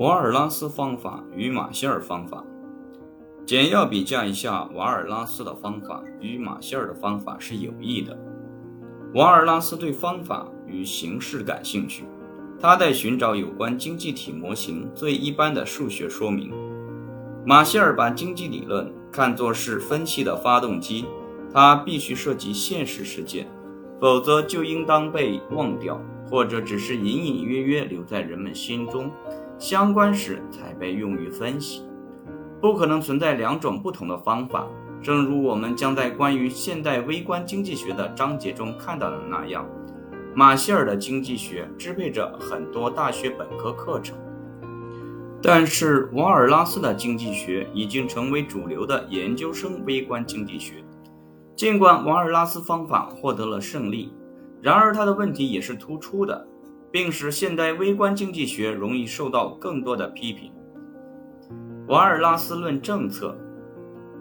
瓦尔拉斯方法与马歇尔方法，简要比较一下瓦尔拉斯的方法与马歇尔的方法是有益的。瓦尔拉斯对方法与形式感兴趣，他在寻找有关经济体模型最一般的数学说明。马歇尔把经济理论看作是分析的发动机，它必须涉及现实世界，否则就应当被忘掉，或者只是隐隐约约留在人们心中。相关时才被用于分析，不可能存在两种不同的方法。正如我们将在关于现代微观经济学的章节中看到的那样，马歇尔的经济学支配着很多大学本科课程，但是瓦尔拉斯的经济学已经成为主流的研究生微观经济学。尽管瓦尔拉斯方法获得了胜利，然而他的问题也是突出的。并使现代微观经济学容易受到更多的批评。瓦尔拉斯论政策，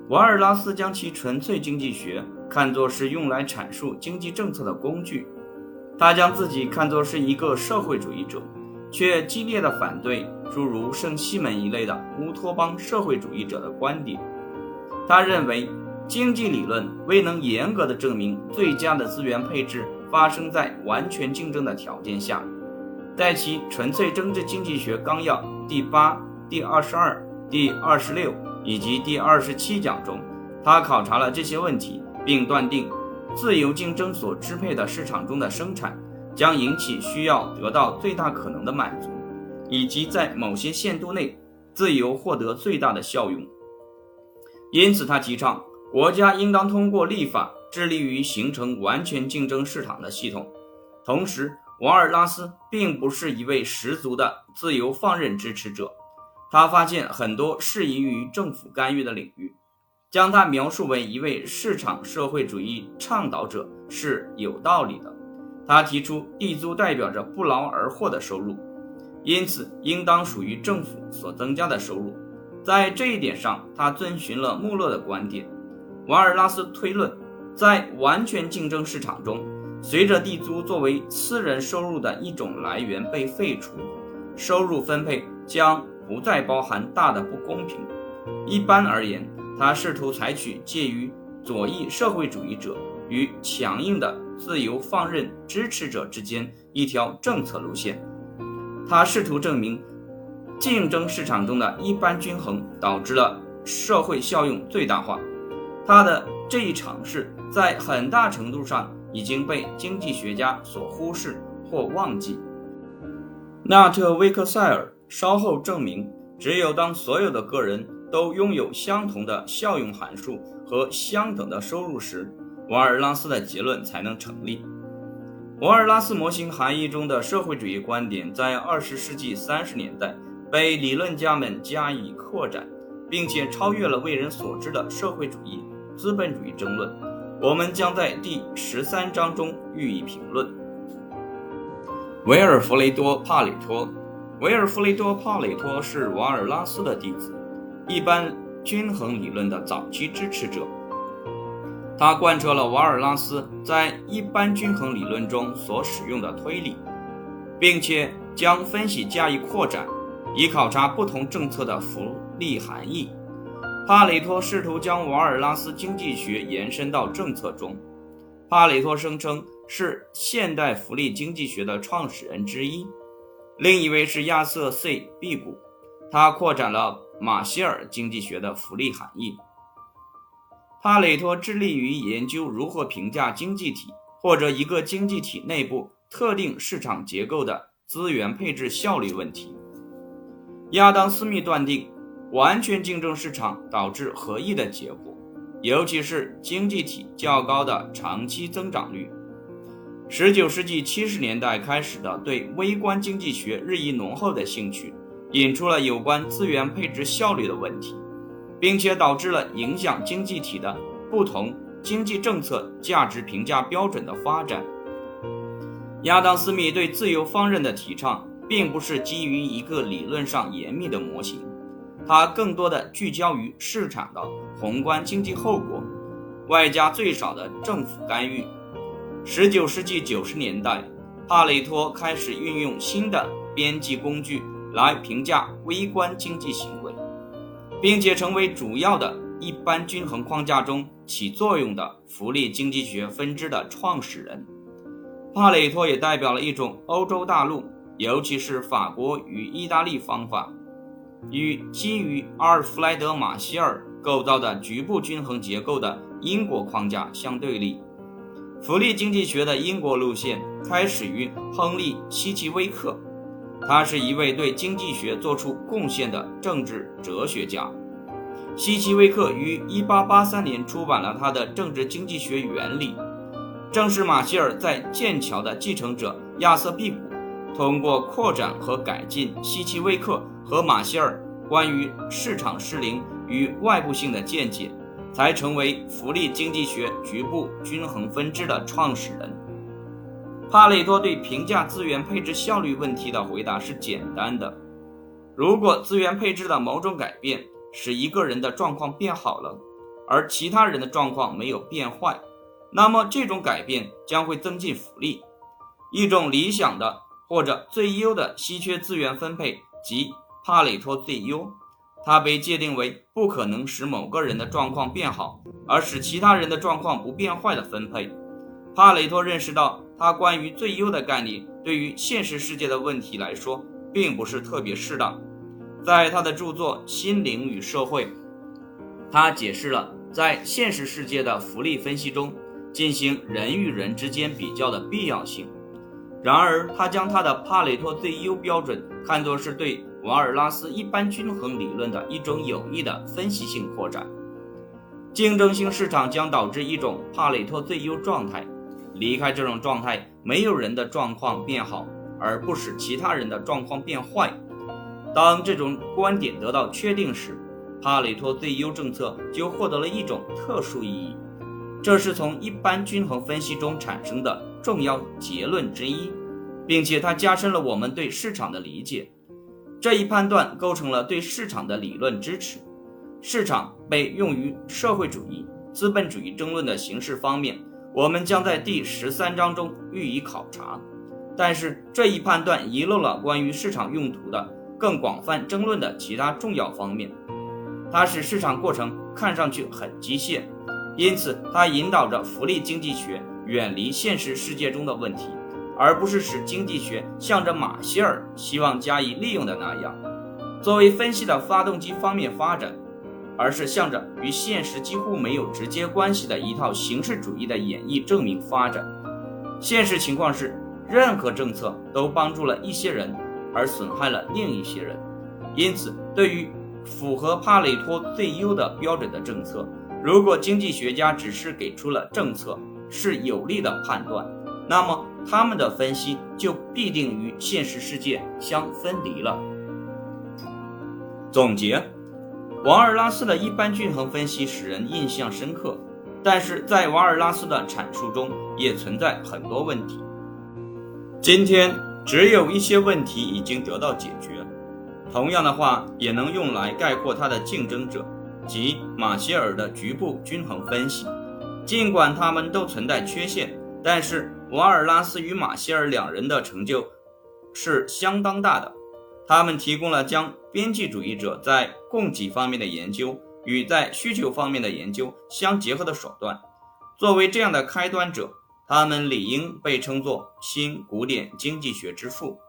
瓦尔拉斯将其纯粹经济学看作是用来阐述经济政策的工具。他将自己看作是一个社会主义者，却激烈的反对诸如圣西门一类的乌托邦社会主义者的观点。他认为，经济理论未能严格的证明最佳的资源配置发生在完全竞争的条件下。在其《纯粹政治经济学纲要》第八、第二十二、第二十六以及第二十七讲中，他考察了这些问题，并断定，自由竞争所支配的市场中的生产将引起需要得到最大可能的满足，以及在某些限度内自由获得最大的效用。因此，他提倡国家应当通过立法致力于形成完全竞争市场的系统，同时。瓦尔拉斯并不是一位十足的自由放任支持者，他发现很多适宜于政府干预的领域，将他描述为一位市场社会主义倡导者是有道理的。他提出地租代表着不劳而获的收入，因此应当属于政府所增加的收入。在这一点上，他遵循了穆勒的观点。瓦尔拉斯推论，在完全竞争市场中。随着地租作为私人收入的一种来源被废除，收入分配将不再包含大的不公平。一般而言，他试图采取介于左翼社会主义者与强硬的自由放任支持者之间一条政策路线。他试图证明，竞争市场中的一般均衡导致了社会效用最大化。他的这一尝试在很大程度上。已经被经济学家所忽视或忘记。纳特威克塞尔稍后证明，只有当所有的个人都拥有相同的效用函数和相等的收入时，瓦尔拉斯的结论才能成立。瓦尔拉斯模型含义中的社会主义观点在二十世纪三十年代被理论家们加以扩展，并且超越了为人所知的社会主义资本主义争论。我们将在第十三章中予以评论。维尔弗雷多·帕里托，维尔弗雷多·帕里托是瓦尔拉斯的弟子，一般均衡理论的早期支持者。他贯彻了瓦尔拉斯在一般均衡理论中所使用的推理，并且将分析加以扩展，以考察不同政策的福利含义。帕累托试图将瓦尔拉斯经济学延伸到政策中。帕累托声称是现代福利经济学的创始人之一，另一位是亚瑟 ·C· 毕古，他扩展了马歇尔经济学的福利含义。帕累托致力于研究如何评价经济体或者一个经济体内部特定市场结构的资源配置效率问题。亚当·斯密断定。完全竞争市场导致合意的结果，尤其是经济体较高的长期增长率。十九世纪七十年代开始的对微观经济学日益浓厚的兴趣，引出了有关资源配置效率的问题，并且导致了影响经济体的不同经济政策价值评价标准的发展。亚当·斯密对自由放任的提倡，并不是基于一个理论上严密的模型。它更多的聚焦于市场的宏观经济后果，外加最少的政府干预。十九世纪九十年代，帕累托开始运用新的边际工具来评价微观经济行为，并且成为主要的一般均衡框架中起作用的福利经济学分支的创始人。帕累托也代表了一种欧洲大陆，尤其是法国与意大利方法，与基于阿尔弗莱德·马歇尔构造的局部均衡结构的因果框架相对立。福利经济学的英国路线开始于亨利·希奇威克，他是一位对经济学做出贡献的政治哲学家。希奇威克于1883年出版了他的《政治经济学原理》，正是马歇尔在剑桥的继承者亚瑟·毕古通过扩展和改进希奇威克和马歇尔关于市场失灵与外部性的见解。才成为福利经济学局部均衡分支的创始人。帕累托对评价资源配置效率问题的回答是简单的：如果资源配置的某种改变使一个人的状况变好了，而其他人的状况没有变坏，那么这种改变将会增进福利。一种理想的或者最优的稀缺资源分配即帕累托最优。它被界定为不可能使某个人的状况变好，而使其他人的状况不变坏的分配。帕累托认识到，他关于最优的概念对于现实世界的问题来说，并不是特别适当。在他的著作《心灵与社会》，他解释了在现实世界的福利分析中进行人与人之间比较的必要性。然而，他将他的帕累托最优标准看作是对。瓦尔拉斯一般均衡理论的一种有益的分析性扩展。竞争性市场将导致一种帕累托最优状态，离开这种状态，没有人的状况变好，而不使其他人的状况变坏。当这种观点得到确定时，帕累托最优政策就获得了一种特殊意义。这是从一般均衡分析中产生的重要结论之一，并且它加深了我们对市场的理解。这一判断构成了对市场的理论支持。市场被用于社会主义、资本主义争论的形式方面，我们将在第十三章中予以考察。但是这一判断遗漏了关于市场用途的更广泛争论的其他重要方面。它使市场过程看上去很机械，因此它引导着福利经济学远离现实世界中的问题。而不是使经济学向着马歇尔希望加以利用的那样，作为分析的发动机方面发展，而是向着与现实几乎没有直接关系的一套形式主义的演绎证明发展。现实情况是，任何政策都帮助了一些人，而损害了另一些人。因此，对于符合帕累托最优的标准的政策，如果经济学家只是给出了政策是有利的判断，那么。他们的分析就必定与现实世界相分离了。总结：瓦尔拉斯的一般均衡分析使人印象深刻，但是在瓦尔拉斯的阐述中也存在很多问题。今天只有一些问题已经得到解决。同样的话也能用来概括他的竞争者，及马歇尔的局部均衡分析。尽管他们都存在缺陷，但是。瓦尔拉斯与马歇尔两人的成就是相当大的，他们提供了将边际主义者在供给方面的研究与在需求方面的研究相结合的手段。作为这样的开端者，他们理应被称作新古典经济学之父。